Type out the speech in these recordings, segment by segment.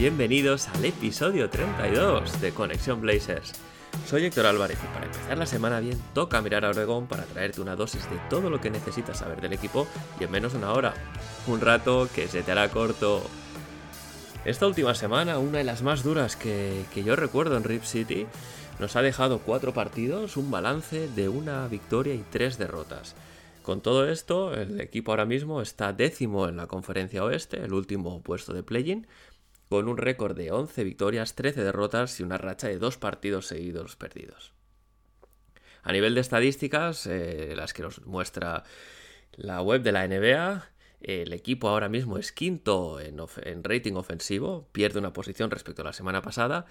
Bienvenidos al episodio 32 de Conexión Blazers. Soy Héctor Álvarez y para empezar la semana bien toca mirar a Oregón para traerte una dosis de todo lo que necesitas saber del equipo y en menos de una hora. Un rato que se te hará corto. Esta última semana, una de las más duras que, yo recuerdo en Rip City, nos ha dejado cuatro partidos, un balance de una victoria y tres derrotas. Con todo esto, el equipo ahora mismo está décimo en la conferencia oeste, el último puesto de play-in, con un récord de 11 victorias, 13 derrotas y una racha de dos partidos seguidos perdidos. A nivel de estadísticas, eh, las que nos muestra la web de la NBA, el equipo ahora mismo es quinto en, rating ofensivo, pierde una posición respecto a la semana pasada.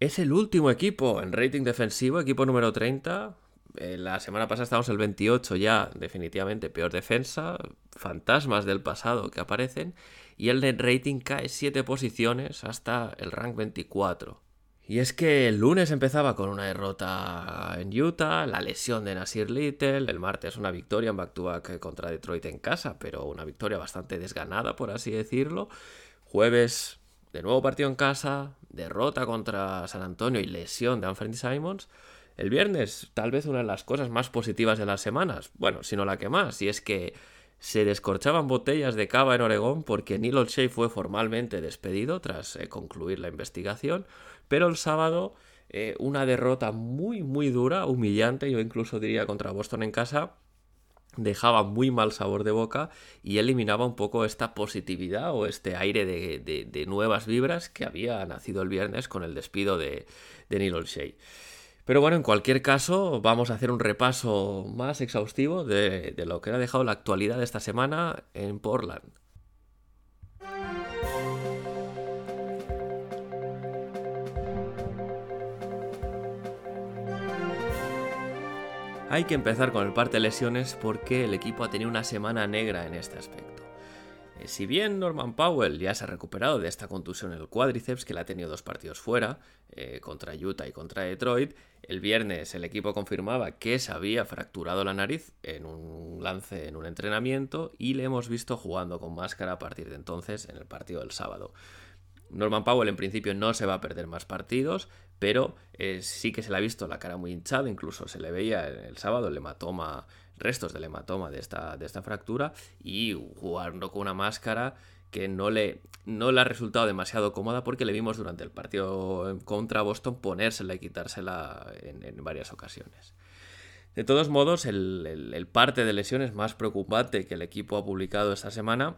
Es el último equipo en rating defensivo, equipo número 30. Eh, la semana pasada estábamos el 28 ya, definitivamente peor defensa, fantasmas del pasado que aparecen y el net rating cae 7 posiciones hasta el rank 24. Y es que el lunes empezaba con una derrota en Utah, la lesión de Nasir Little, el martes una victoria en back-to-back contra Detroit en casa, pero una victoria bastante desganada, por así decirlo. Jueves, de nuevo partido en casa, derrota contra San Antonio y lesión de Anthony Simons. El viernes, tal vez una de las cosas más positivas de las semanas, bueno, si no la que más, y es que se descorchaban botellas de cava en Oregón porque Neil O'Shea fue formalmente despedido tras eh, concluir la investigación, pero el sábado eh, una derrota muy muy dura, humillante, yo incluso diría contra Boston en casa, dejaba muy mal sabor de boca y eliminaba un poco esta positividad o este aire de, de, nuevas vibras que había nacido el viernes con el despido de, de Neil O'Shea. Pero bueno, en cualquier caso, vamos a hacer un repaso más exhaustivo de, lo que ha dejado la actualidad de esta semana en Portland. Hay que empezar con el parte de lesiones porque el equipo ha tenido una semana negra en este aspecto. Si bien Norman Powell ya se ha recuperado de esta contusión en el cuádriceps, que le ha tenido dos partidos fuera, eh, contra Utah y contra Detroit, el viernes el equipo confirmaba que se había fracturado la nariz en un lance en un entrenamiento y le hemos visto jugando con máscara a partir de entonces en el partido del sábado. Norman Powell en principio no se va a perder más partidos, pero eh, sí que se le ha visto la cara muy hinchada, incluso se le veía el sábado el hematoma, restos del hematoma de esta, de esta fractura y jugando con una máscara que no le, no le ha resultado demasiado cómoda porque le vimos durante el partido contra Boston ponérsela y quitársela en, varias ocasiones. De todos modos, el, el, el, parte de lesiones más preocupante que el equipo ha publicado esta semana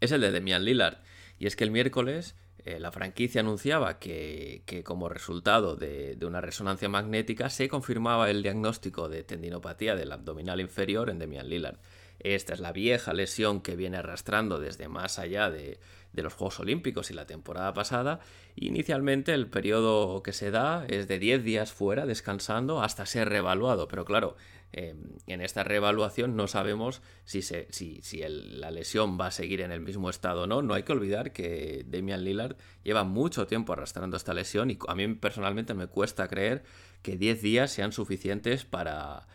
es el de Demian Lillard. Y es que el miércoles eh, la franquicia anunciaba que, que como resultado de, de, una resonancia magnética se confirmaba el diagnóstico de tendinopatía del abdominal inferior en Demian Lillard. Esta es la vieja lesión que viene arrastrando desde más allá de, de los Juegos Olímpicos y la temporada pasada. Inicialmente el periodo que se da es de 10 días fuera descansando hasta ser reevaluado, pero claro, eh, en esta reevaluación no sabemos si, se, si, si el, la lesión va a seguir en el mismo estado o no. No hay que olvidar que Damian Lillard lleva mucho tiempo arrastrando esta lesión y a mí personalmente me cuesta creer que 10 días sean suficientes para,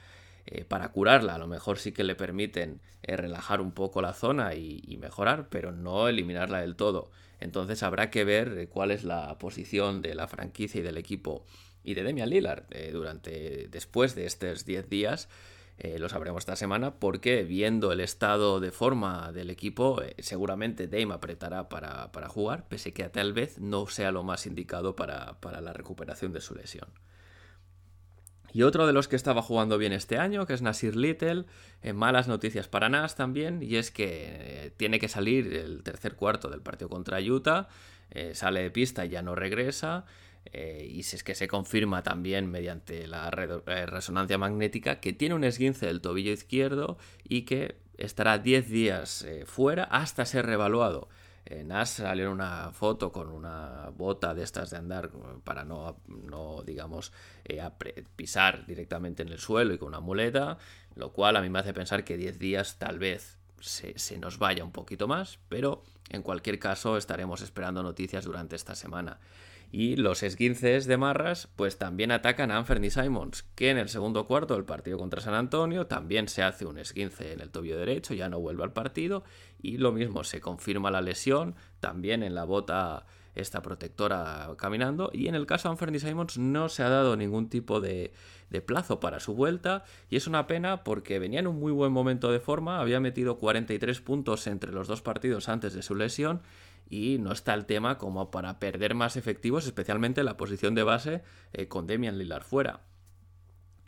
eh, para curarla. A lo mejor sí que le permiten eh, relajar un poco la zona y, mejorar, pero no eliminarla del todo. Entonces habrá que ver eh, cuál es la posición de la franquicia y del equipo y de Demian Lillard durante después de estos 10 días. Lo sabremos esta semana porque viendo el estado de forma del equipo seguramente Dame apretará para, jugar pese que tal vez no sea lo más indicado para la recuperación de su lesión. Y otro de los que estaba jugando bien este año, que es Nasir Little, eh, malas noticias para Nas también, y es que eh, tiene que salir el tercer cuarto del partido contra Utah, eh, sale de pista y ya no regresa, y si es que se confirma también mediante la re resonancia magnética que tiene un esguince del tobillo izquierdo y que estará 10 días fuera hasta ser revaluado. Eh, Nash salió en una foto con una bota de estas de andar para no, no digamos, eh, pisar directamente en el suelo y con una muleta, lo cual a mí me hace pensar que 10 días tal vez se, se, nos vaya un poquito más, pero en cualquier caso estaremos esperando noticias durante esta semana. Y los esguinces de Marras, pues también atacan a Anthony Simons, que en el segundo cuarto del partido contra San Antonio también se hace un esguince en el tobillo derecho, ya no vuelve al partido, y lo mismo, se confirma la lesión, también en la bota esta protectora caminando, y en el caso de Anthony Simons no se ha dado ningún tipo de, de plazo para su vuelta, y es una pena porque venía en un muy buen momento de forma, había metido 43 puntos entre los dos partidos antes de su lesión, y no está el tema como para perder más efectivos, especialmente en la posición de base eh, con Demian Lillard fuera.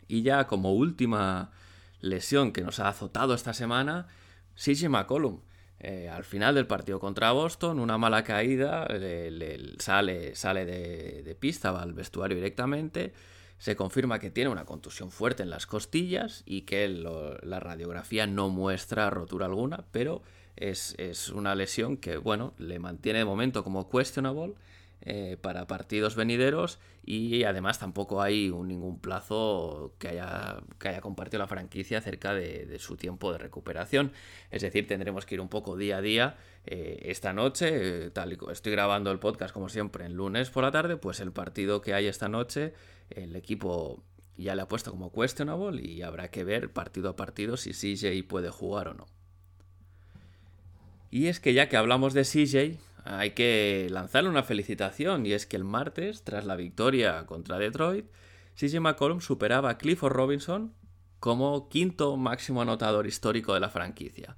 Y ya como última lesión que nos ha azotado esta semana, CJ McCollum. Eh, al final del partido contra Boston, una mala caída, le, sale, sale de, pista, va al vestuario directamente, se confirma que tiene una contusión fuerte en las costillas y que la radiografía no muestra rotura alguna, pero es, una lesión que, bueno, le mantiene de momento como questionable eh, para partidos venideros y además tampoco hay ningún plazo que haya, que haya compartido la franquicia acerca de, su tiempo de recuperación. Es decir, tendremos que ir un poco día a día. Eh, esta noche, eh, tal y estoy grabando el podcast como siempre en lunes por la tarde, pues el partido que hay esta noche, el equipo ya le ha puesto como questionable y habrá que ver partido a partido si CJ puede jugar o no. Y es que ya que hablamos de CJ, hay que lanzarle una felicitación. Y es que el martes, tras la victoria contra Detroit, CJ McCollum superaba a Clifford Robinson como quinto máximo anotador histórico de la franquicia.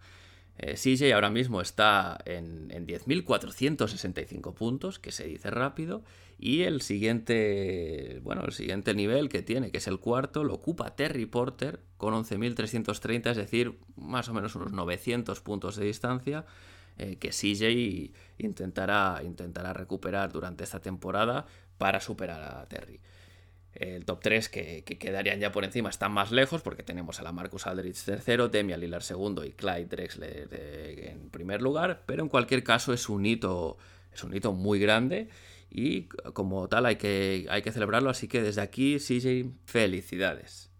Eh, CJ ahora mismo está en, en 10.465 puntos, que se dice rápido, y el siguiente, bueno, el siguiente nivel que tiene, que es el cuarto, lo ocupa Terry Porter con 11.330, es decir, más o menos unos 900 puntos de distancia, eh, que CJ intentará, intentará recuperar durante esta temporada para superar a Terry. El top 3 que, quedarían ya por encima están más lejos porque tenemos a la Marcus Aldridge tercero, Demian Lillard segundo y Clyde Drexler en primer lugar, pero en cualquier caso es un hito, es un hito muy grande y como tal hay que, hay que celebrarlo, así que desde aquí, CJ, felicidades.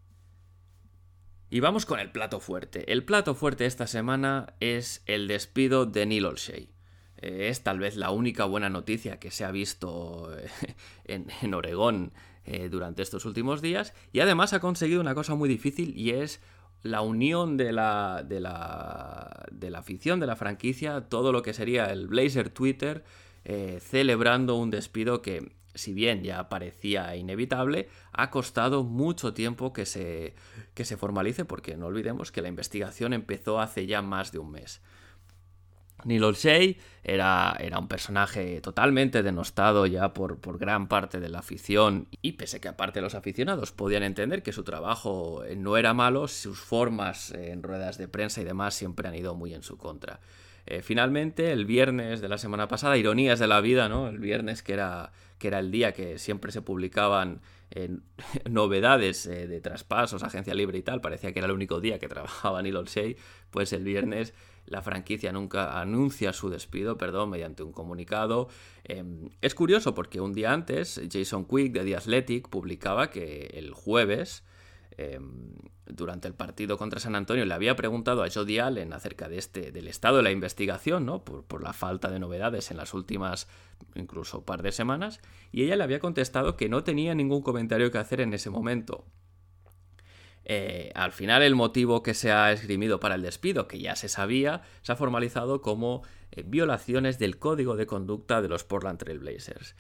Y vamos con el plato fuerte. El plato fuerte esta semana es el despido de Neil Olshey. Eh, es tal vez la única buena noticia que se ha visto en, en Oregón eh, durante estos últimos días. Y además ha conseguido una cosa muy difícil y es la unión de la, de la, de la afición de la franquicia, todo lo que sería el Blazer Twitter eh, celebrando un despido que, si bien ya parecía inevitable, ha costado mucho tiempo que se, que se formalice, porque no olvidemos que la investigación empezó hace ya más de un mes. Neil era, era, un personaje totalmente denostado ya por, por, gran parte de la afición y pese que aparte los aficionados podían entender que su trabajo eh, no era malo, sus formas en ruedas de prensa y demás siempre han ido muy en su contra. Eh, finalmente, el viernes de la semana pasada, ironías de la vida, ¿no? El viernes que era, que era el día que siempre se publicaban novedades eh, de traspasos, agencia libre y tal, parecía que era el único día que trabajaba Neil Olshey, pues el viernes la franquicia nunca anuncia su despido, perdón, mediante un comunicado. Em, es curioso porque un día antes Jason Quick de The Athletic publicaba que el jueves Em, durante el partido contra San Antonio le había preguntado a Jody Allen acerca de este, del estado de la investigación, ¿no? Por, por, la falta de novedades en las últimas incluso par de semanas, y ella le había contestado que no tenía ningún comentario que hacer en ese momento. Eh, al final el motivo que se ha esgrimido para el despido, que ya se sabía, se ha formalizado como eh, violaciones del código de conducta de los Portland Trail Blazers.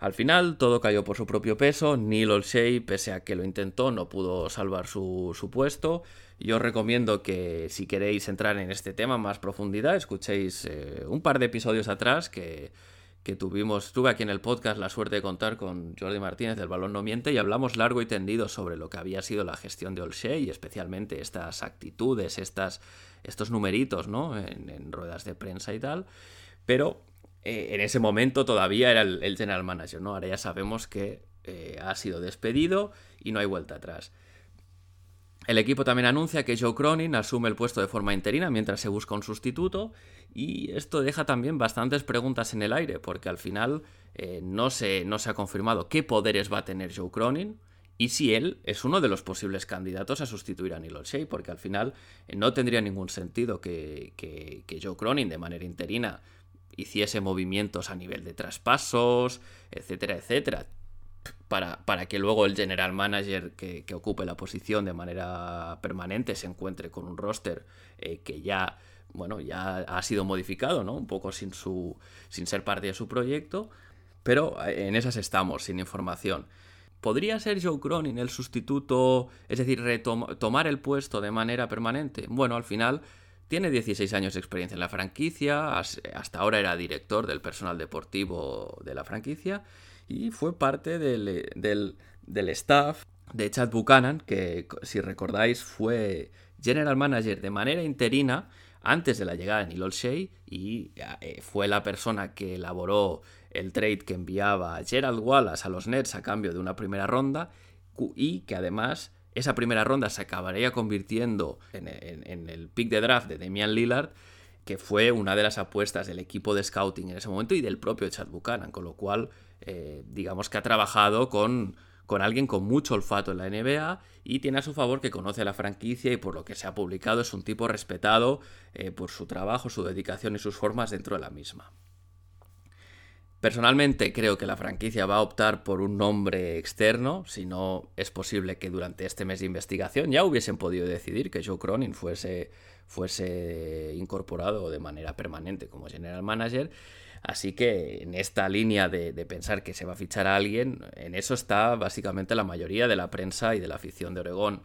Al final todo cayó por su propio peso, Neil Olshey, pese a que lo intentó, no pudo salvar su, puesto. Yo os recomiendo que si queréis entrar en este tema más profundidad, escuchéis eh, un par de episodios atrás que, que tuvimos, tuve aquí en el podcast la suerte de contar con Jordi Martínez del Balón No Miente y hablamos largo y tendido sobre lo que había sido la gestión de Olshey y especialmente estas actitudes, estas, estos numeritos ¿no? en, en ruedas de prensa y tal. Pero eh, en ese momento todavía era el, general manager, ¿no? Ahora ya sabemos que eh, ha sido despedido y no hay vuelta atrás. El equipo también anuncia que Joe Cronin asume el puesto de forma interina mientras se busca un sustituto y esto deja también bastantes preguntas en el aire porque al final eh, no, se, no se ha confirmado qué poderes va a tener Joe Cronin y si él es uno de los posibles candidatos a sustituir a Neil O'Shea porque al final eh, no tendría ningún sentido que, que Joe Cronin de manera interina hiciese movimientos a nivel de traspasos, etcétera, etcétera para, que luego el general manager que, ocupe la posición de manera permanente se encuentre con un roster eh, que ya, bueno, ya ha sido modificado, ¿no? Un poco sin, su, sin ser parte de su proyecto, pero eh, en esas estamos, sin información. ¿Podría ser Joe Cronin el sustituto, es decir, tomar el puesto de manera permanente? Bueno, al final tiene 16 años de experiencia en la franquicia, hasta ahora era director del personal deportivo de la franquicia y fue parte del, del, staff de Chad Buchanan, que si recordáis fue general manager de manera interina antes de la llegada de Neil Olshey y eh, fue la persona que elaboró el trade que enviaba a Gerald Wallace a los Nets a cambio de una primera ronda y que además esa primera ronda se acabaría convirtiendo en, en el pick de draft de Damian Lillard que fue una de las apuestas del equipo de scouting en ese momento y del propio Chad Buchanan, con lo cual eh, digamos que ha trabajado con, con alguien con mucho olfato en la NBA y tiene a su favor que conoce la franquicia y por lo que se ha publicado es un tipo respetado eh, por su trabajo, su dedicación y sus formas dentro de la misma. Personalmente creo que la franquicia va a optar por un nombre externo, si no es posible que durante este mes de investigación ya hubiesen podido decidir que Joe Cronin fuese, fuese incorporado de manera permanente como general manager Así que en esta línea de, pensar que se va a fichar a alguien, en eso está básicamente la mayoría de la prensa y de la afición de Oregón.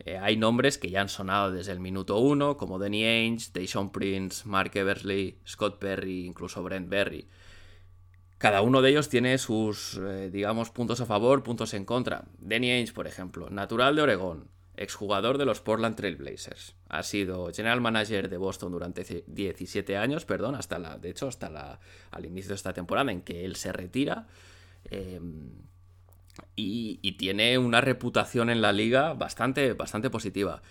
Eh, hay nombres que ya han sonado desde el minuto uno, como Danny Ainge, Deshaun Prince, Mark Eversley, Scott Perry, incluso Brent Berry. Cada uno de ellos tiene sus, eh, digamos, puntos a favor, puntos en contra. Danny Ainge, por ejemplo, natural de Oregón, exjugador de los Portland Trail Blazers. Ha sido general manager de Boston durante 17 años, perdón, hasta la, de hecho, hasta la, al inicio de esta temporada en que él se retira. Em, y, tiene una reputación en la liga bastante, bastante positiva.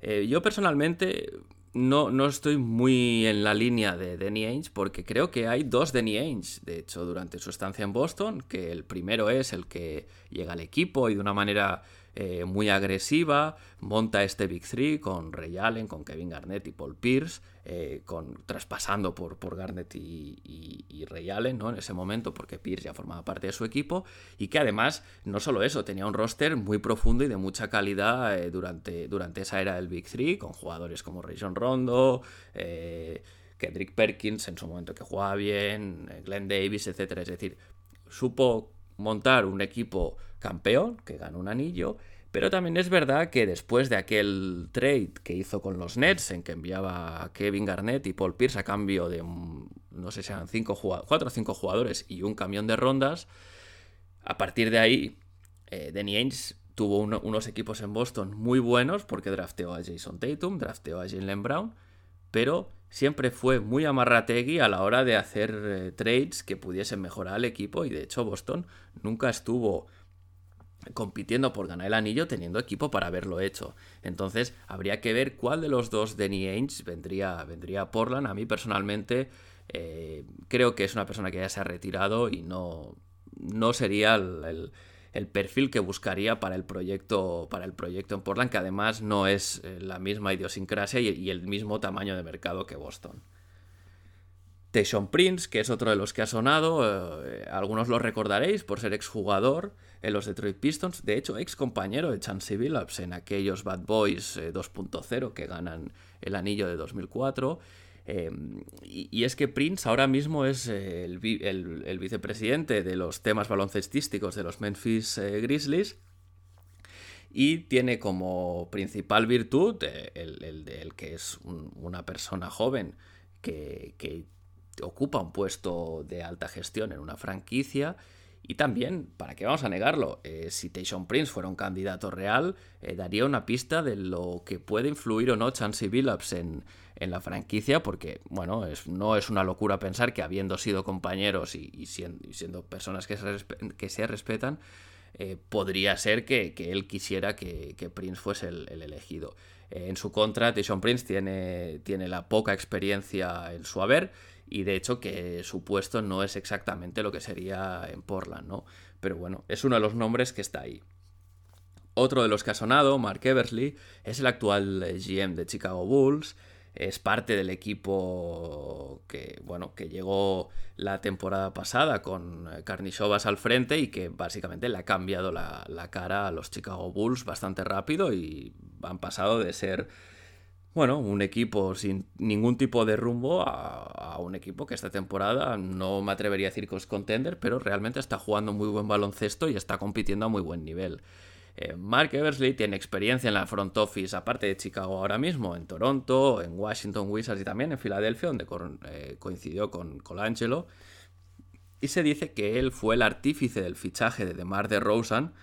Eh, yo personalmente no, no, estoy muy en la línea de Danny Ainge porque creo que hay dos Danny Ainge, de hecho, durante su estancia en Boston, que el primero es el que llega al equipo y de una manera eh, muy agresiva, monta este Big Three con Ray Allen, con Kevin Garnett y Paul Pierce, eh, con, traspasando por, por Garnett y, Ray Allen ¿no? en ese momento, porque Pierce ya formaba parte de su equipo, y que además, no solo eso, tenía un roster muy profundo y de mucha calidad eh, durante, durante esa era del Big Three, con jugadores como Rajon Rondo, Kendrick Perkins en su momento que jugaba bien, Glenn Davis, etc. Es decir, supo montar un equipo campeón, que ganó un anillo, pero también es verdad que después de aquel trade que hizo con los Nets, en que enviaba a Kevin Garnett y Paul Pierce a cambio de, no sé si eran cinco cuatro o cinco jugadores y un camión de rondas, a partir de ahí, eh, Danny Ainge tuvo unos equipos en Boston muy buenos porque drafteó a Jason Tatum, drafteó a Jalen Brown, pero siempre fue muy amarrategui a la hora de hacer eh, trades que pudiesen mejorar al equipo y de hecho Boston nunca estuvo compitiendo por ganar el anillo teniendo equipo para haberlo hecho. Entonces habría que ver cuál de los dos Danny Ainge vendría, vendría a Portland. A mí personalmente eh, creo que es una persona que ya se ha retirado y no, no sería el el perfil que buscaría para el proyecto, para el proyecto en Portland, que además no es eh, la misma idiosincrasia y, el mismo tamaño de mercado que Boston. Teshon Prince, que es otro de los que ha sonado, eh, algunos lo recordaréis por ser exjugador en los Detroit Pistons, de hecho ex compañero de Chancey Billups en aquellos Bad Boys 2.0 eh, que ganan el anillo de 2004 Em, y, es que Prince ahora mismo es el, vicepresidente de los temas baloncestísticos de los Memphis eh, Grizzlies y tiene como principal virtud eh, el, el que es una persona joven que, ocupa un puesto de alta gestión en una franquicia y también, ¿para qué vamos a negarlo? Eh, si Tayshon Prince fuera un candidato real, eh, daría una pista de lo que puede influir o no Chansey Billups en, en la franquicia, porque, bueno, es, no es una locura pensar que habiendo sido compañeros y, siendo, personas que se, que se respetan, eh, podría ser que, él quisiera que, Prince fuese el, elegido. Eh, en su contra, Tishon Prince tiene, tiene la poca experiencia en su haber y de hecho que su puesto no es exactamente lo que sería en Portland, ¿no? Pero bueno, es uno de los nombres que está ahí. Otro de los que ha sonado, Mark Eversley, es el actual eh, GM de Chicago Bulls, es parte del equipo que, bueno, que llegó la temporada pasada con Carnichovas al frente y que básicamente le ha cambiado la, cara a los Chicago Bulls bastante rápido y han pasado de ser, bueno, un equipo sin ningún tipo de rumbo a, un equipo que esta temporada no me atrevería a decir que es contender, pero realmente está jugando muy buen baloncesto y está compitiendo a muy buen nivel. Eh, Mark Eversley tiene experiencia en la front office, aparte de Chicago ahora mismo, en Toronto, en Washington Wizards y también en Filadelfia, donde eh, coincidió con Colangelo. Y se dice que él fue el artífice del fichaje de DeMar DeRozan,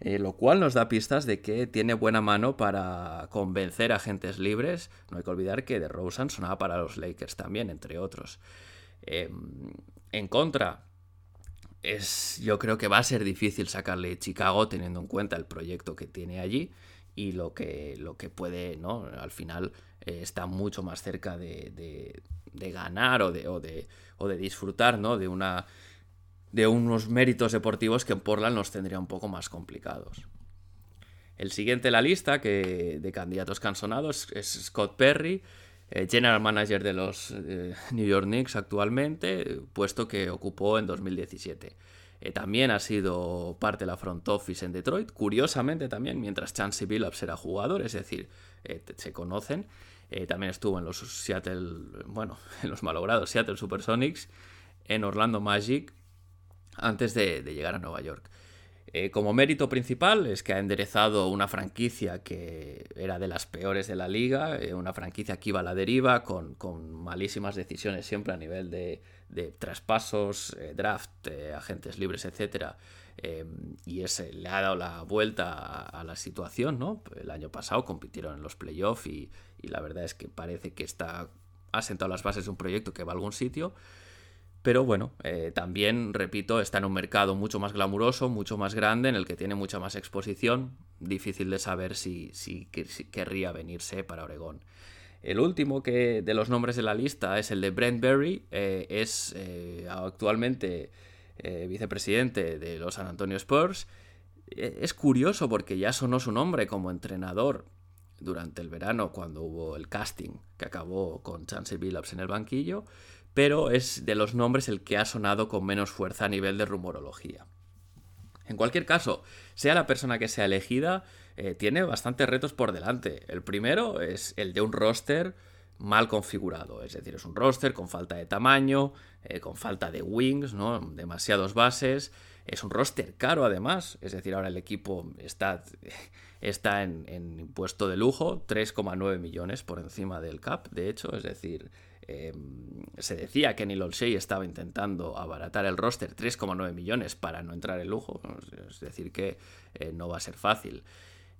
eh, lo cual nos da pistas de que tiene buena mano para convencer a agentes libres. No hay que olvidar que DeRozan sonaba para los Lakers también, entre otros. en contra, es, yo creo que va a ser difícil sacarle Chicago teniendo en cuenta el proyecto que tiene allí y lo que, lo que puede, ¿no? Al final eh, está mucho más cerca de, ganar o de, o de, o de disfrutar, ¿no? De, una, de unos méritos deportivos que en Portland nos tendría un poco más complicados. El siguiente en la lista que, de candidatos cansonados es Scott Perry, general manager de los eh, New York Knicks actualmente, puesto que ocupó en 2017. Eh, también ha sido parte de la front office en Detroit, curiosamente también, mientras Chancey Billups era jugador, es decir, se conocen. también estuvo en los Seattle, bueno, en los malogrados Seattle Supersonics, en Orlando Magic, antes de llegar a Nueva York. Eh, como mérito principal es que ha enderezado una franquicia que era de las peores de la liga, eh, una franquicia que iba a la deriva, con, malísimas decisiones siempre a nivel de, traspasos, eh, draft, agentes libres, etc. y ese le ha dado la vuelta a, la situación. ¿no? El año pasado compitieron en los playoffs y, la verdad es que parece que está, ha sentado las bases de un proyecto que va a algún sitio. Pero bueno, eh, también, repito, está en un mercado mucho más glamuroso, mucho más grande, en el que tiene mucha más exposición. Difícil de saber si, si, querría venirse para Oregón. El último que, de los nombres de la lista es el de Brent Berry. Eh, es eh, actualmente vicepresidente de los San Antonio Spurs. es curioso porque ya sonó su nombre como entrenador durante el verano cuando hubo el casting que acabó con Chancey Billups en el banquillo pero es de los nombres el que ha sonado con menos fuerza a nivel de rumorología. En cualquier caso, sea la persona que sea elegida, eh, tiene bastantes retos por delante. El primero es el de un roster mal configurado, es decir, es un roster con falta de tamaño, eh, con falta de wings, ¿no? demasiados bases, es un roster caro además, es decir, ahora el equipo está, está en, en impuesto de lujo, 3,9 millones por encima del cap, de hecho, es decir, Em, se decía que Neil Olshey estaba intentando abaratar el roster 3,9 millones para no entrar en lujo, es decir, que eh, no va a ser fácil.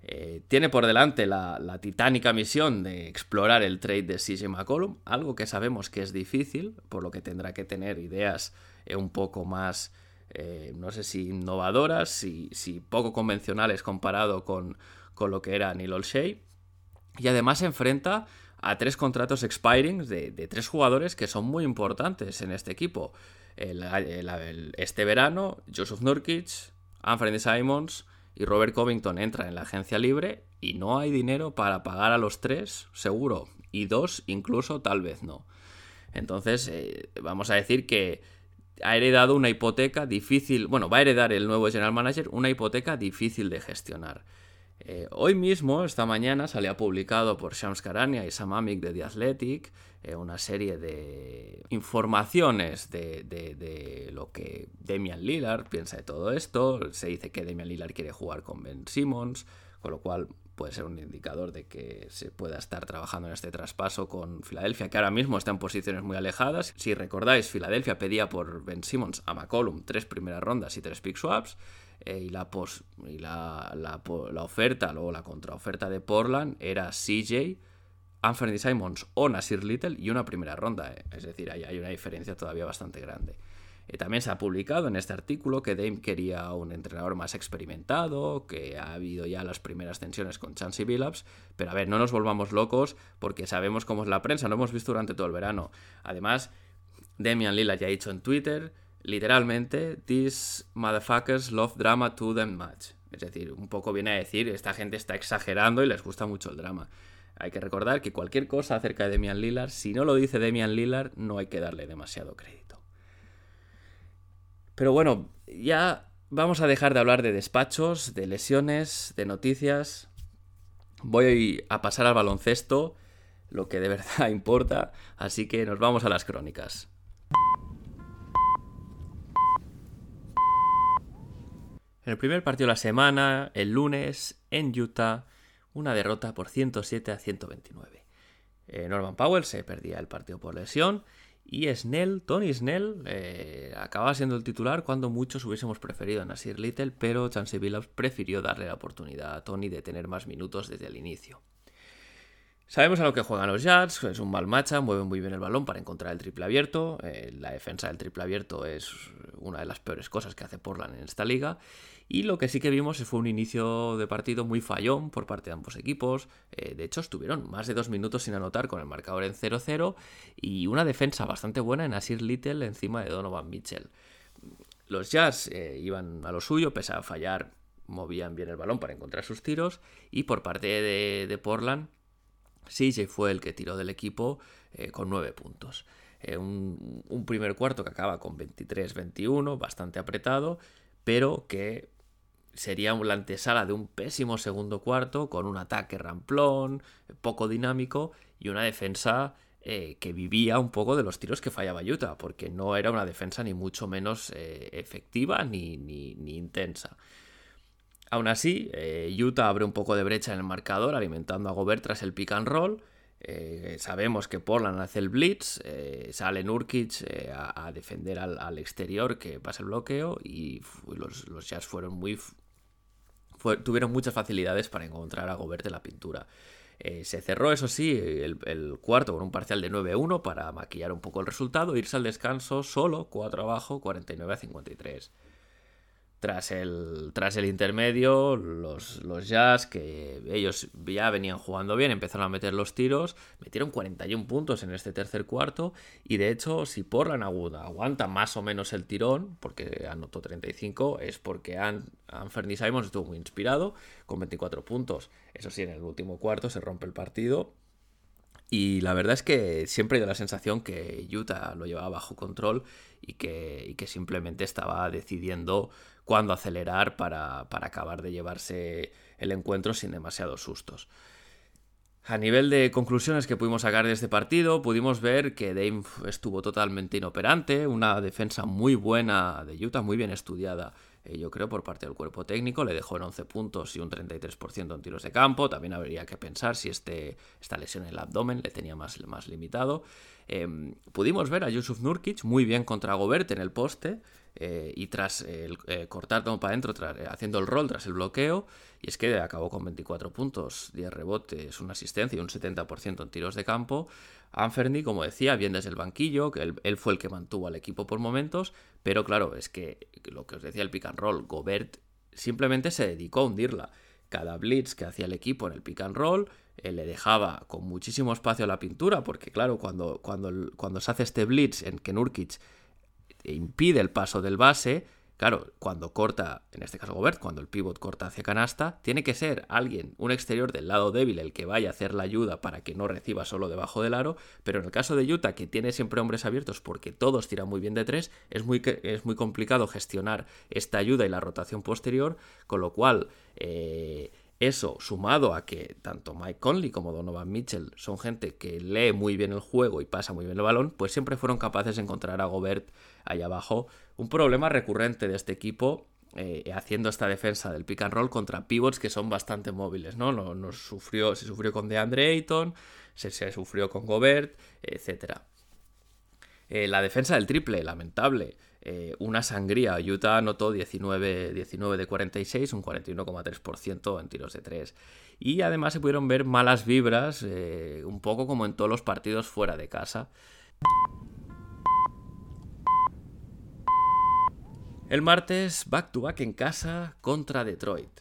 Eh, tiene por delante la, titánica misión de explorar el trade de CJ McCollum, algo que sabemos que es difícil, por lo que tendrá que tener ideas eh, un poco más, no sé si innovadoras, si, poco convencionales comparado con, con, lo que era Neil Olshey. Y además se enfrenta a tres contratos expiring de, tres jugadores que son muy importantes en este equipo. este verano, Joseph Nurkic, Anthony Simons y Robert Covington entran en la agencia libre y no hay dinero para pagar a los tres, seguro. Y dos, incluso, tal vez no. Entonces, eh, vamos a decir que ha heredado una hipoteca difícil, bueno, va a heredar el nuevo general manager una hipoteca difícil de gestionar. Eh, hoy mismo, esta mañana, ha publicado por Shams Karania y Sam Amick de The Athletic eh, una serie de informaciones de, lo que Damian Lillard piensa de todo esto. Se dice que Damian Lillard quiere jugar con Ben Simmons, con lo cual puede ser un indicador de que se pueda estar trabajando en este traspaso con Filadelfia, que ahora mismo está en posiciones muy alejadas. Si recordáis, Filadelfia pedía por Ben Simmons a McCollum tres primeras rondas y tres pick swaps. Eh, y, la, pos, y la, la, la, oferta, luego la contraoferta de Portland era CJ, Anthony Simons o Nasir Little y una primera ronda. Eh. Es decir, hay, hay, una diferencia todavía bastante grande. también se ha publicado en este artículo que Dame quería un entrenador más experimentado, que ha habido ya las primeras tensiones con Chansey Billups, pero a ver, no nos volvamos locos porque sabemos cómo es la prensa, lo hemos visto durante todo el verano. Además, Damian Lillard ya ha dicho en Twitter, literalmente, these motherfuckers love drama to them much. Es decir, un poco viene a decir, esta gente está exagerando y les gusta mucho el drama. Hay que recordar que cualquier cosa acerca de Damian Lillard, si no lo dice Damian Lillard, no hay que darle demasiado crédito. Pero bueno, ya vamos a dejar de hablar de despachos, de lesiones, de noticias. Voy a pasar al baloncesto, lo que de verdad importa, así que nos vamos a las crónicas. En el primer partido de la semana, el lunes, en Utah, una derrota por 107 a 129. Eh, Norman Powell se perdía el partido por lesión y Snell, Tony Snell, eh, acababa siendo el titular cuando muchos hubiésemos preferido a Nasir Little, pero Chancey Billups prefirió darle la oportunidad a Tony de tener más minutos desde el inicio. Sabemos a lo que juegan los Jazz, es un mal macha, mueven muy bien el balón para encontrar el triple abierto. Eh, la defensa del triple abierto es una de las peores cosas que hace Portland en esta liga. Y lo que sí que vimos fue un inicio de partido muy fallón por parte de ambos equipos. Eh, de hecho, estuvieron más de dos minutos sin anotar con el marcador en 0-0 y una defensa bastante buena en Asir Little encima de Donovan Mitchell. Los Jazz eh, iban a lo suyo, pese a fallar, movían bien el balón para encontrar sus tiros. Y por parte de Portland, CJ fue el que tiró del equipo eh, con 9 puntos. Eh, un, primer cuarto que acaba con 23-21, bastante apretado, pero que sería la antesala de un pésimo segundo cuarto con un ataque ramplón, poco dinámico y una defensa eh, que vivía un poco de los tiros que fallaba Utah, porque no era una defensa ni mucho menos efectiva ni, ni intensa. Aún así, eh, Utah abre un poco de brecha en el marcador, alimentando a Gobert tras el pick and roll. Eh, sabemos que Portland hace el blitz, eh, sale Nurkic a, defender al, exterior que pasa el bloqueo y los, Jazz fueron muy... tuvieron muchas facilidades para encontrar a Gobert en la pintura. se cerró, eso sí, el, el, cuarto con un parcial de 9-1 para maquillar un poco el resultado, irse al descanso solo 4 abajo, 49 a 53. Tras el, tras el intermedio, los, los Jazz, que ellos ya venían jugando bien, empezaron a meter los tiros, metieron 41 puntos en este tercer cuarto, y de hecho, si Portland aguanta más o menos el tirón, porque anotó 35, es porque Anthony Simons estuvo muy inspirado, con 24 puntos. Eso sí, en el último cuarto se rompe el partido, y la verdad es que siempre he la sensación que Utah lo llevaba bajo control y que, y que simplemente estaba decidiendo cuándo acelerar para, acabar de llevarse el encuentro sin demasiados sustos. A nivel de conclusiones que pudimos sacar de este partido, pudimos ver que Dame estuvo totalmente inoperante, una defensa muy buena de Utah, muy bien estudiada, eh, yo creo, por parte del cuerpo técnico, le dejó en 11 puntos y un 33% en tiros de campo, también habría que pensar si este, esta lesión en el abdomen le tenía más, más limitado. Em, pudimos ver a Yusuf Nurkic muy bien contra Gobert en el poste, eh, y tras el, eh, cortar todo para adentro, eh, haciendo el rol tras el bloqueo, y es que acabó con 24 puntos, 10 rebotes, una asistencia y un 70% en tiros de campo. Anferny, como decía, bien desde el banquillo, que él, fue el que mantuvo al equipo por momentos, pero claro, es que lo que os decía el pick and roll, Gobert simplemente se dedicó a hundirla. Cada blitz que hacía el equipo en el pick and roll le dejaba con muchísimo espacio a la pintura, porque claro, cuando, cuando, cuando se hace este blitz en que impide el paso del base, claro, cuando corta, en este caso Gobert, cuando el pivot corta hacia canasta, tiene que ser alguien, un exterior del lado débil, el que vaya a hacer la ayuda para que no reciba solo debajo del aro, pero en el caso de Utah, que tiene siempre hombres abiertos porque todos tiran muy bien de tres, es muy, es muy complicado gestionar esta ayuda y la rotación posterior, con lo cual... Eh, eso, sumado a que tanto Mike Conley como Donovan Mitchell son gente que lee muy bien el juego y pasa muy bien el balón, pues siempre fueron capaces de encontrar a Gobert ahí abajo. Un problema recurrente de este equipo eh, haciendo esta defensa del pick and roll contra pivots que son bastante móviles, ¿no? Sufrió, se sufrió con DeAndre Ayton, se, se sufrió con Gobert, etc. Eh, la defensa del triple, lamentable. Eh, una sangría. Utah anotó 19, 19 de 46, un 41,3% en tiros de 3. Y además se pudieron ver malas vibras, eh, un poco como en todos los partidos fuera de casa. El martes, back to back en casa contra Detroit.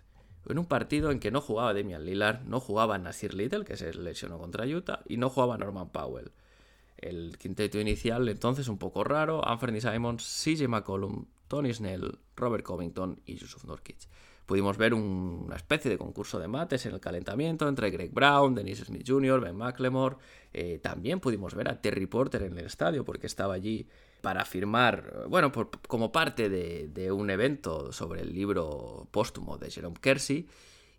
En un partido en que no jugaba Damian Lillard, no jugaba Nasir Little, que se lesionó contra Utah, y no jugaba Norman Powell. El quinteto inicial entonces un poco raro, Anthony Simons, CJ McCollum, Tony Snell, Robert Covington y Yusuf Nurkic. Pudimos ver una especie de concurso de mates en el calentamiento entre Greg Brown, Dennis Smith Jr., Ben McLemore. Eh, también pudimos ver a Terry Porter en el estadio porque estaba allí para firmar, bueno, como parte de, un evento sobre el libro póstumo de Jerome Kersey.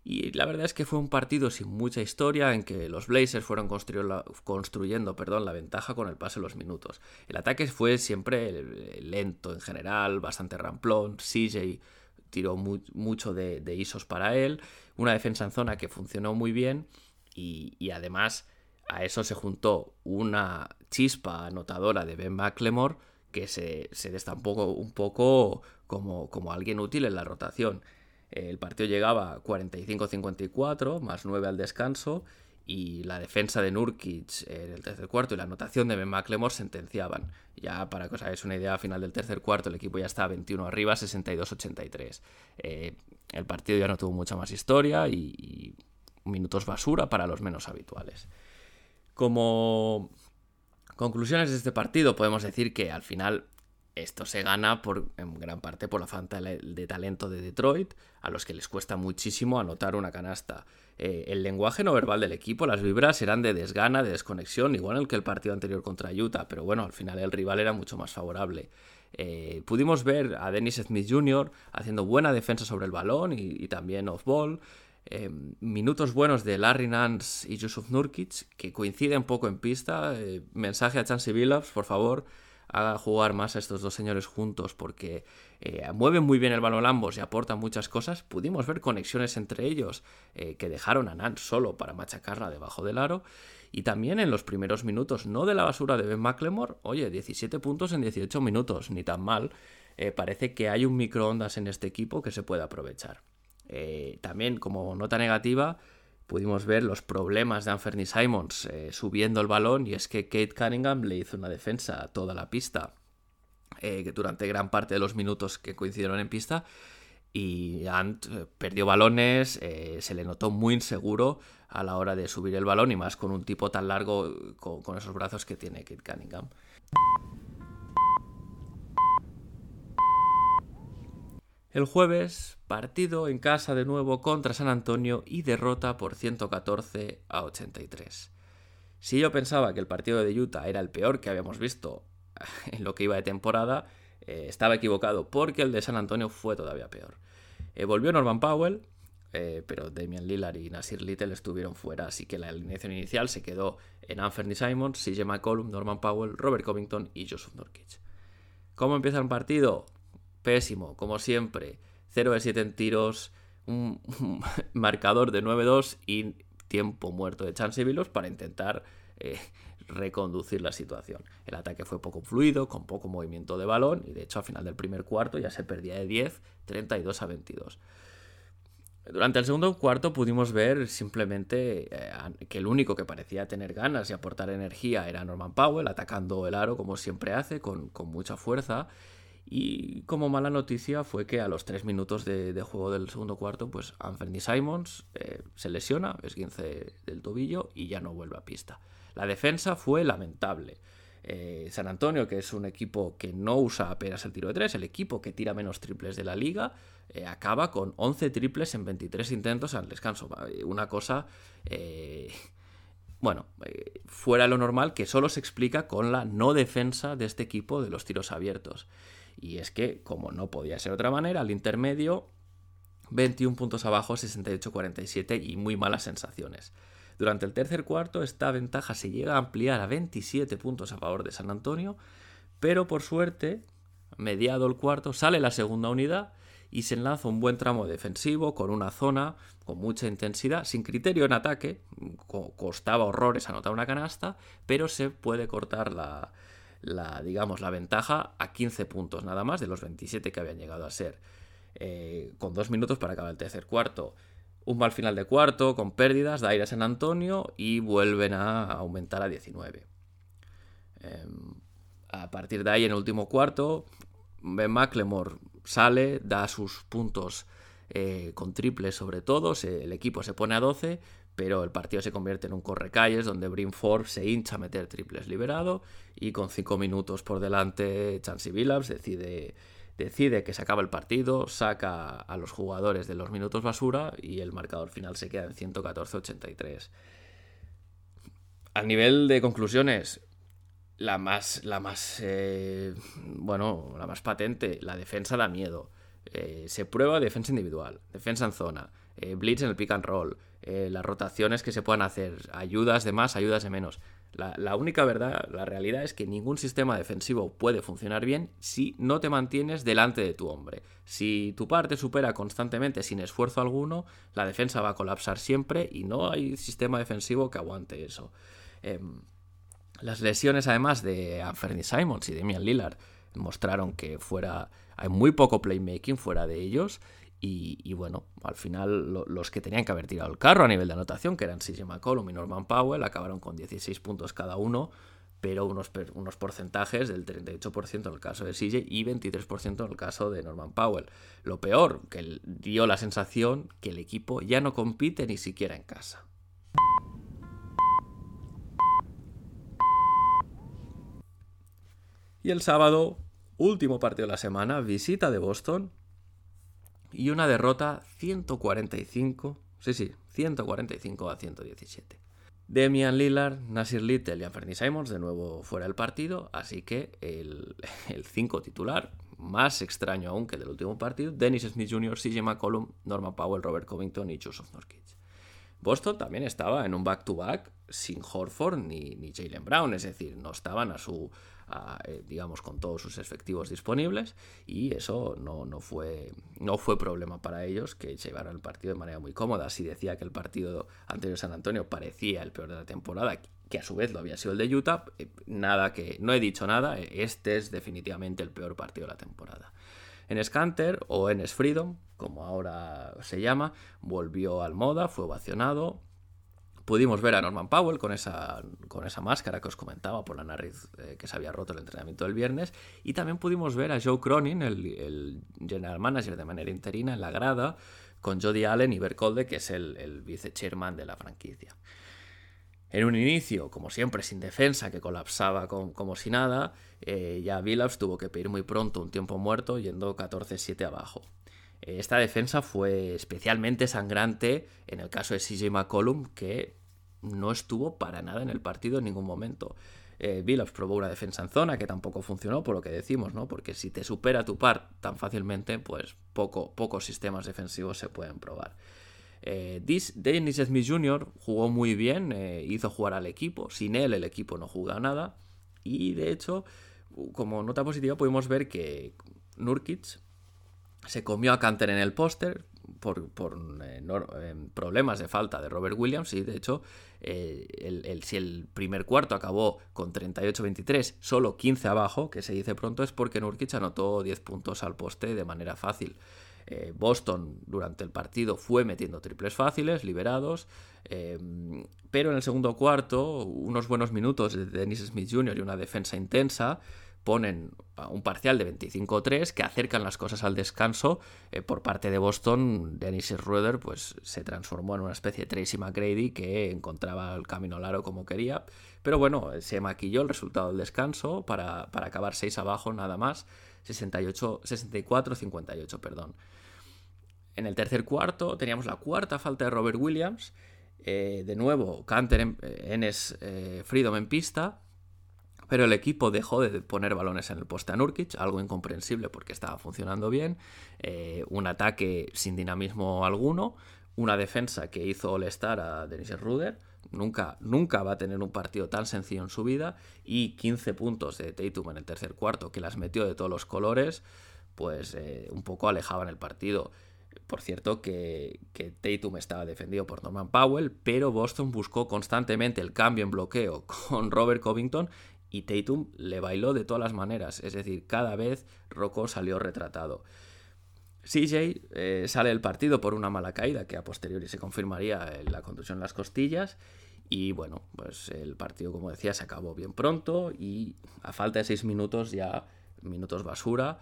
Y la verdad es que fue un partido sin mucha historia en que los Blazers fueron construyendo perdón, la ventaja con el pase de los minutos. El ataque fue siempre lento en general, bastante ramplón. CJ tiró mucho de, ISOs para él. Una defensa en zona que funcionó muy bien. Y, además a eso se juntó una chispa anotadora de Ben McLemore que se, se destampó un poco como, como alguien útil en la rotación. El partido llegaba a 45-54, más 9 al descanso, y la defensa de Nurkic en el tercer cuarto y la anotación de Ben McLemore sentenciaban. Ya para que os hagáis una idea, a final del tercer cuarto el equipo ya estaba 21 arriba, 62-83. Eh, el partido ya no tuvo mucha más historia y minutos basura para los menos habituales. Como conclusiones de este partido podemos decir que al final esto se gana por, en gran parte por la falta de talento de Detroit, a los que les cuesta muchísimo anotar una canasta. Eh, el lenguaje no verbal del equipo, las vibras eran de desgana, de desconexión, igual que el partido anterior contra Utah, pero bueno, al final el rival era mucho más favorable. Eh, pudimos ver a Dennis Smith Jr. haciendo buena defensa sobre el balón y, también off-ball. Eh, minutos buenos de Larry Nance y Yusuf Nurkic, que coinciden poco en pista. mensaje a Chansey Billups, por favor, haga jugar más a estos dos señores juntos porque eh, mueven muy bien el balón ambos y aportan muchas cosas, pudimos ver conexiones entre ellos eh, que dejaron a Nan solo para machacarla debajo del aro. Y también en los primeros minutos, no de la basura de Ben McLemore, oye, 17 puntos en 18 minutos, ni tan mal. Eh, parece que hay un microondas en este equipo que se puede aprovechar. también como nota negativa, pudimos ver los problemas de Anthony Simons eh, subiendo el balón y es que Kate Cunningham le hizo una defensa a toda la pista eh, durante gran parte de los minutos que coincidieron en pista y Ant eh, perdió balones, se le notó muy inseguro a la hora de subir el balón y más con un tipo tan largo con, con esos brazos que tiene Kate Cunningham. El jueves, partido en casa de nuevo contra San Antonio y derrota por 114 a 83. Si yo pensaba que el partido de Utah era el peor que habíamos visto en lo que iba de temporada, eh, estaba equivocado porque el de San Antonio fue todavía peor. Eh, volvió Norman Powell, eh, pero Damian Lillard y Nasir Little estuvieron fuera, así que la alineación inicial se quedó en Anthony Simons, CJ McCollum, Norman Powell, Robert Covington y Joseph Nurkic. ¿Cómo empieza el partido? Pésimo, como siempre. 0 de 7 en tiros, un, marcador de 9-2 y tiempo muerto de Chance para intentar eh, reconducir la situación. El ataque fue poco fluido, con poco movimiento de balón y de hecho a final del primer cuarto ya se perdía de 10, 32 a 22. Durante el segundo cuarto pudimos ver simplemente eh, que el único que parecía tener ganas y aportar energía era Norman Powell, atacando el aro como siempre hace, con, con mucha fuerza y como mala noticia fue que a los tres minutos de, juego del segundo cuarto, pues Anthony Simons eh, se lesiona, es 15 del tobillo y ya no vuelve a pista. La defensa fue lamentable. Eh, San Antonio, que es un equipo que no usa apenas el tiro de tres, el equipo que tira menos triples de la liga, eh, acaba con 11 triples en 23 intentos al descanso. Una cosa, bueno, fuera de lo normal, que solo se explica con la no defensa de este equipo de los tiros abiertos. Y es que, como no podía ser de otra manera, al intermedio 21 puntos abajo, 68-47 y muy malas sensaciones. Durante el tercer cuarto esta ventaja se llega a ampliar a 27 puntos a favor de San Antonio, pero por suerte, mediado el cuarto, sale la segunda unidad y se enlaza un buen tramo defensivo con una zona con mucha intensidad, sin criterio en ataque, costaba horrores anotar una canasta, pero se puede cortar la, la, digamos, la ventaja a 15 puntos nada más de los 27 que habían llegado a ser. Eh, con dos minutos para acabar el tercer cuarto. Un mal final de cuarto, con pérdidas, da aire a San Antonio y vuelven a aumentar a 19. Em, a partir de ahí, en el último cuarto, Ben McLemore sale, da sus puntos eh, con triples sobre todo, el equipo se pone a 12, pero el partido se convierte en un correcalles donde Brim Forbes se hincha a meter triples liberado y con 5 minutos por delante Chansey Billups decide, decide que se acaba el partido, saca a los jugadores de los minutos basura y el marcador final se queda en 114-83. A nivel de conclusiones, la más, la más, eh, bueno, la más patente, la defensa da miedo. Eh, se prueba defensa individual, defensa en zona, eh, blitz en el pick and roll, las rotaciones que se puedan hacer, ayudas de más, ayudas de menos. La, la, única verdad, la realidad es que ningún sistema defensivo puede funcionar bien si no te mantienes delante de tu hombre. Si tu parte supera constantemente sin esfuerzo alguno, la defensa va a colapsar siempre y no hay sistema defensivo que aguante eso. Em, las lesiones, además de Anthony Simons y Damian Lillard, mostraron que fuera hay muy poco playmaking fuera de ellos. Y, bueno, al final los que tenían que haber tirado el carro a nivel de anotación, que eran CJ McCollum y Norman Powell, acabaron con 16 puntos cada uno, pero unos, unos porcentajes del 38% en el caso de CJ y 23% en el caso de Norman Powell. Lo peor, que dio la sensación que el equipo ya no compite ni siquiera en casa. Y el sábado, último partido de la semana, visita de Boston y una derrota 145, sí, sí, 145 a 117. Demian Lillard, Nasir Little y Anthony Simons de nuevo fuera del partido, así que el 5 titular, más extraño aún que del último partido, Dennis Smith Jr., CJ McCollum, Norman Powell, Robert Covington y Joseph Nurkic. Boston también estaba en un back-to-back sin Horford ni, ni Jalen Brown, es decir, no estaban a su, digamos, con todos sus efectivos disponibles y eso no, no, fue, no fue problema para ellos que llevaran el partido de manera muy cómoda. Si decía que el partido anterior San Antonio parecía el peor de la temporada, que a su vez lo había sido el de Utah, eh, nada que, no he dicho nada, este es definitivamente el peor partido de la temporada. En Scanter o en Freedom, como ahora se llama, volvió al moda, fue ovacionado, Pudimos ver a Norman Powell con esa, con esa máscara que os comentaba por la nariz eh, que se había roto el entrenamiento del viernes. Y también pudimos ver a Joe Cronin, el, general manager de manera interina, en la grada, con Jody Allen y Berkolde, que es el, el vice-chairman de la franquicia. En un inicio, como siempre, sin defensa, que colapsaba como si nada, eh, ya Billups tuvo que pedir muy pronto un tiempo muerto, yendo 14-7 abajo. Eh, esta defensa fue especialmente sangrante en el caso de CJ McCollum, que no estuvo para nada en el partido en ningún momento. Eh, probó una defensa en zona que tampoco funcionó, por lo que decimos, ¿no? Porque si te supera tu par tan fácilmente, pues poco, pocos sistemas defensivos se pueden probar. Eh, Dennis Smith Jr. jugó muy bien, eh, hizo jugar al equipo. Sin él, el equipo no jugaba nada. Y de hecho, como nota positiva, pudimos ver que Nurkic se comió a Canter en el póster, por, eh, eh, problemas de falta de Robert Williams y de hecho eh, el, si el primer cuarto acabó con 38-23, solo 15 abajo, que se dice pronto, es porque Nurkic anotó 10 puntos al poste de manera fácil. Boston durante el partido fue metiendo triples fáciles, liberados, pero en el segundo cuarto, unos buenos minutos de Dennis Smith Jr. y una defensa intensa, ponen un parcial de 25-3 que acercan las cosas al descanso. Eh, por parte de Boston, Dennis Schroeder pues, se transformó en una especie de Tracy McGrady que encontraba el camino al como quería. Pero bueno, se maquilló el resultado del descanso para, acabar 6 abajo nada más. 64-58, perdón. En el tercer cuarto teníamos la cuarta falta de Robert Williams. Eh, de nuevo, Canter en, Enes eh, Freedom en pista pero el equipo dejó de poner balones en el poste a Nurkic, algo incomprensible porque estaba funcionando bien, eh, un ataque sin dinamismo alguno, una defensa que hizo all-star a Dennis Ruder, nunca, nunca va a tener un partido tan sencillo en su vida, y 15 puntos de Tatum en el tercer cuarto, que las metió de todos los colores, pues eh, un poco alejaban el partido. Por cierto, que, que, Tatum estaba defendido por Norman Powell, pero Boston buscó constantemente el cambio en bloqueo con Robert Covington y Tatum le bailó de todas las maneras, es decir, cada vez Rocco salió retratado. CJ eh, sale del partido por una mala caída que a posteriori se confirmaría en la contusión en las costillas y bueno, pues el partido como decía se acabó bien pronto y a falta de seis minutos ya, minutos basura,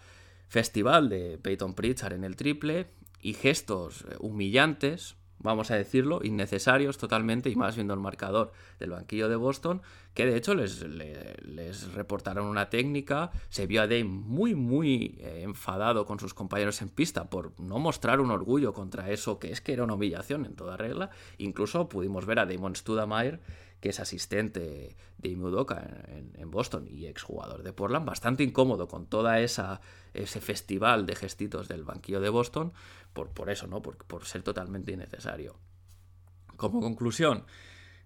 festival de Peyton Pritchard en el triple y gestos humillantes vamos a decirlo, innecesarios totalmente y más viendo el marcador del banquillo de Boston, que de hecho les, les, reportaron una técnica, se vio a Dame muy muy eh, enfadado con sus compañeros en pista por no mostrar un orgullo contra eso que es que era una humillación en toda regla, incluso pudimos ver a Damon Studamayer que es asistente de Imudoka en, Boston y exjugador de Portland, bastante incómodo con toda esa ese festival de gestitos del banquillo de Boston, por, por eso, ¿no? Por, por ser totalmente innecesario. Como conclusión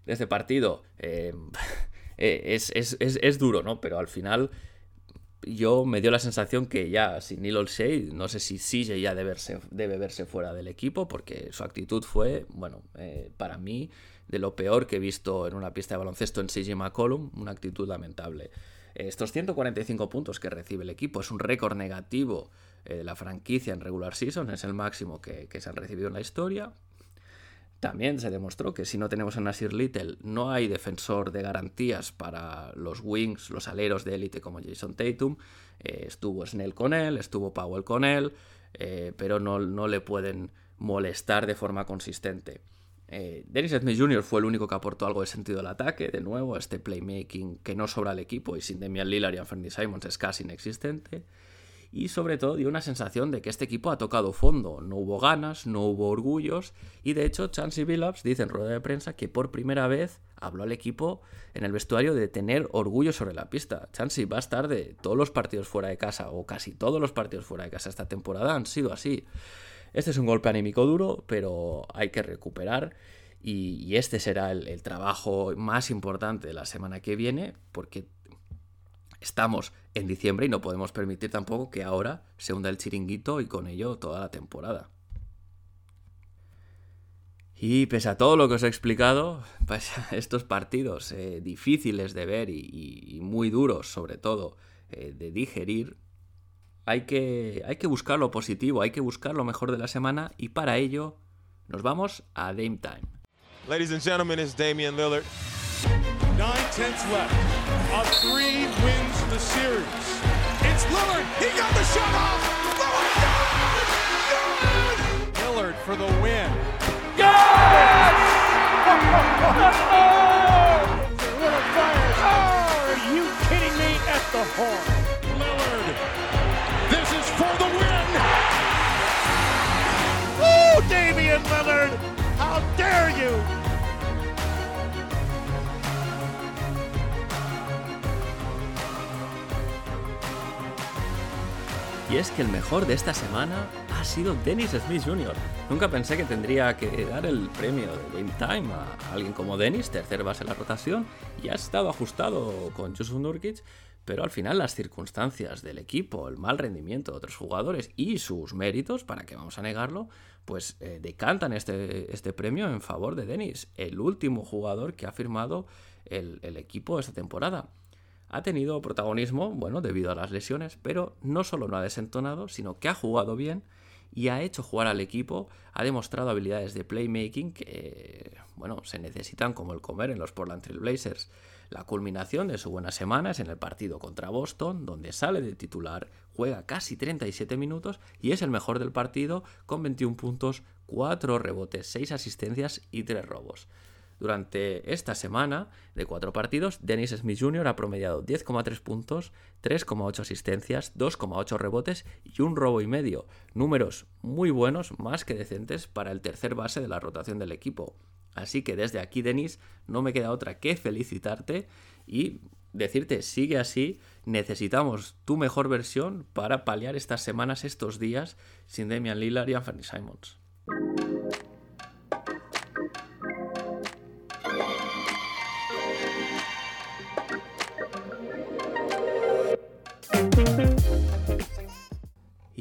de este partido, eh, eh, es, es, es, duro, ¿no? Pero al final yo me dio la sensación que ya sin Neil Olshey, no sé si CJ ya debe verse, debe verse fuera del equipo, porque su actitud fue, bueno, eh, para mí, de lo peor que he visto en una pista de baloncesto en CJ McCollum, una actitud lamentable. Estos 145 puntos que recibe el equipo es un récord negativo eh, de la franquicia en regular season, es el máximo que, se han recibido en la historia. También se demostró que si no tenemos a Nasir Little, no hay defensor de garantías para los wings, los aleros de élite como Jason Tatum. Eh, estuvo Snell con él, estuvo Powell con él, eh, pero no, no le pueden molestar de forma consistente. Eh, Dennis Smith Jr. fue el único que aportó algo de sentido al ataque, de nuevo, este playmaking que no sobra al equipo y sin Demian Lillard y Anthony Simons es casi inexistente. Y sobre todo dio una sensación de que este equipo ha tocado fondo, no hubo ganas, no hubo orgullos y de hecho Chansey Billups dice en rueda de prensa que por primera vez habló al equipo en el vestuario de tener orgullo sobre la pista. Chansey va a estar de todos los partidos fuera de casa o casi todos los partidos fuera de casa esta temporada han sido así. Este es un golpe anímico duro, pero hay que recuperar. Y, este será el, trabajo más importante de la semana que viene, porque estamos en diciembre y no podemos permitir tampoco que ahora se hunda el chiringuito y con ello toda la temporada. Y pese a todo lo que os he explicado, pese a estos partidos eh, difíciles de ver y, muy duros, sobre todo, eh, de digerir, hay que, hay que buscar lo positivo, hay que buscar lo mejor de la semana y para ello nos vamos a Dame Time. Ladies and gentlemen, it's Damian Lillard. Nine tenths left. A three wins the series. It's Lillard. He got the shot off. Lillard, Lillard for the win. Yes! Lillard fires. Oh, are you kidding me? At the horn. Lillard. This is for the win. Oh, Damian Lillard. How dare you? Y es que el mejor de esta semana ha sido Dennis Smith Jr. Nunca pensé que tendría que dar el premio de Game Time a alguien como Dennis, tercer base de la rotación, y ha estado ajustado con Jusuf Nurkic, pero al final las circunstancias del equipo, el mal rendimiento de otros jugadores y sus méritos, para que vamos a negarlo, pues eh, decantan este, este, premio en favor de Dennis, el último jugador que ha firmado el, el equipo esta temporada. Ha tenido protagonismo, bueno, debido a las lesiones, pero no solo no ha desentonado, sino que ha jugado bien y ha hecho jugar al equipo, ha demostrado habilidades de playmaking que, bueno, se necesitan como el comer en los Portland Trail Blazers. La culminación de su buena semana es en el partido contra Boston, donde sale de titular, juega casi 37 minutos y es el mejor del partido con 21 puntos, 4 rebotes, 6 asistencias y 3 robos. Durante esta semana de cuatro partidos, Dennis Smith Jr. ha promediado 10,3 puntos, 3,8 asistencias, 2,8 rebotes y un robo y medio. Números muy buenos, más que decentes para el tercer base de la rotación del equipo. Así que desde aquí, Denis, no me queda otra que felicitarte y decirte, sigue así, necesitamos tu mejor versión para paliar estas semanas, estos días, sin Damian Lillard y Anthony Simons.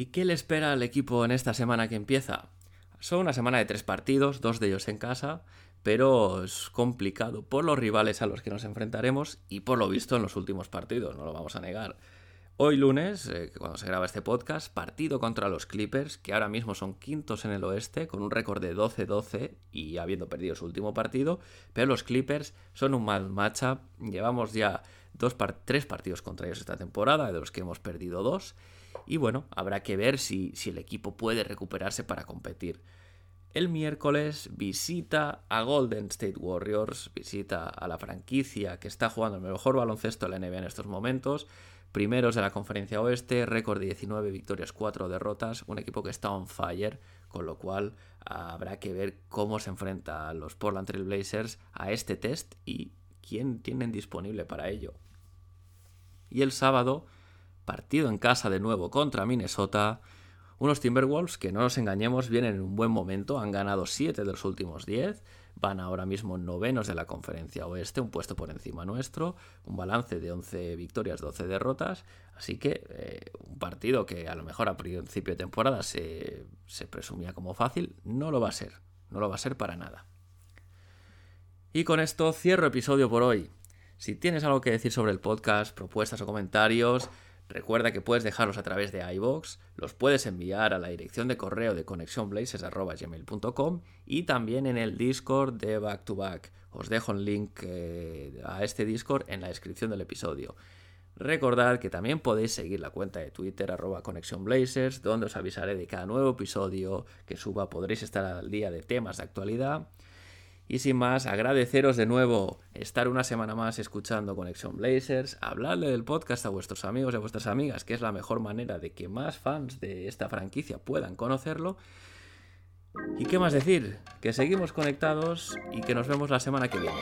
¿Y qué le espera al equipo en esta semana que empieza? Son una semana de tres partidos, dos de ellos en casa, pero es complicado por los rivales a los que nos enfrentaremos y por lo visto en los últimos partidos, no lo vamos a negar. Hoy lunes, eh, cuando se graba este podcast, partido contra los Clippers, que ahora mismo son quintos en el oeste, con un récord de 12-12 y habiendo perdido su último partido, pero los Clippers son un mal matchup. Llevamos ya dos tres partidos contra ellos esta temporada, de los que hemos perdido dos. Y bueno, habrá que ver si, si el equipo puede recuperarse para competir. El miércoles visita a Golden State Warriors, visita a la franquicia que está jugando el mejor baloncesto de la NBA en estos momentos. Primeros de la conferencia oeste, récord de 19 victorias, 4 derrotas, un equipo que está on fire, con lo cual habrá que ver cómo se enfrenta los Portland Trail Blazers a este test y quién tienen disponible para ello. Y el sábado, partido en casa de nuevo contra Minnesota, unos Timberwolves que no nos engañemos vienen en un buen momento, han ganado 7 de los últimos 10, van ahora mismo novenos de la conferencia oeste, un puesto por encima nuestro, un balance de 11 victorias, 12 derrotas, así que eh, un partido que a lo mejor a principio de temporada se, se presumía como fácil, no lo va a ser, no lo va a ser para nada. Y con esto cierro episodio por hoy. Si tienes algo que decir sobre el podcast, propuestas o comentarios, Recuerda que puedes dejarlos a través de iBox, los puedes enviar a la dirección de correo de conexionblazers.gmail.com y también en el Discord de Back to Back. Os dejo un link eh, a este Discord en la descripción del episodio. Recordad que también podéis seguir la cuenta de Twitter arroba donde os avisaré de cada nuevo episodio que suba. Podréis estar al día de temas de actualidad y sin más, agradeceros de nuevo estar una semana más escuchando Conexión Blazers, hablarle del podcast a vuestros amigos y a vuestras amigas, que es la mejor manera de que más fans de esta franquicia puedan conocerlo. ¿Y qué más decir? Que seguimos conectados y que nos vemos la semana que viene.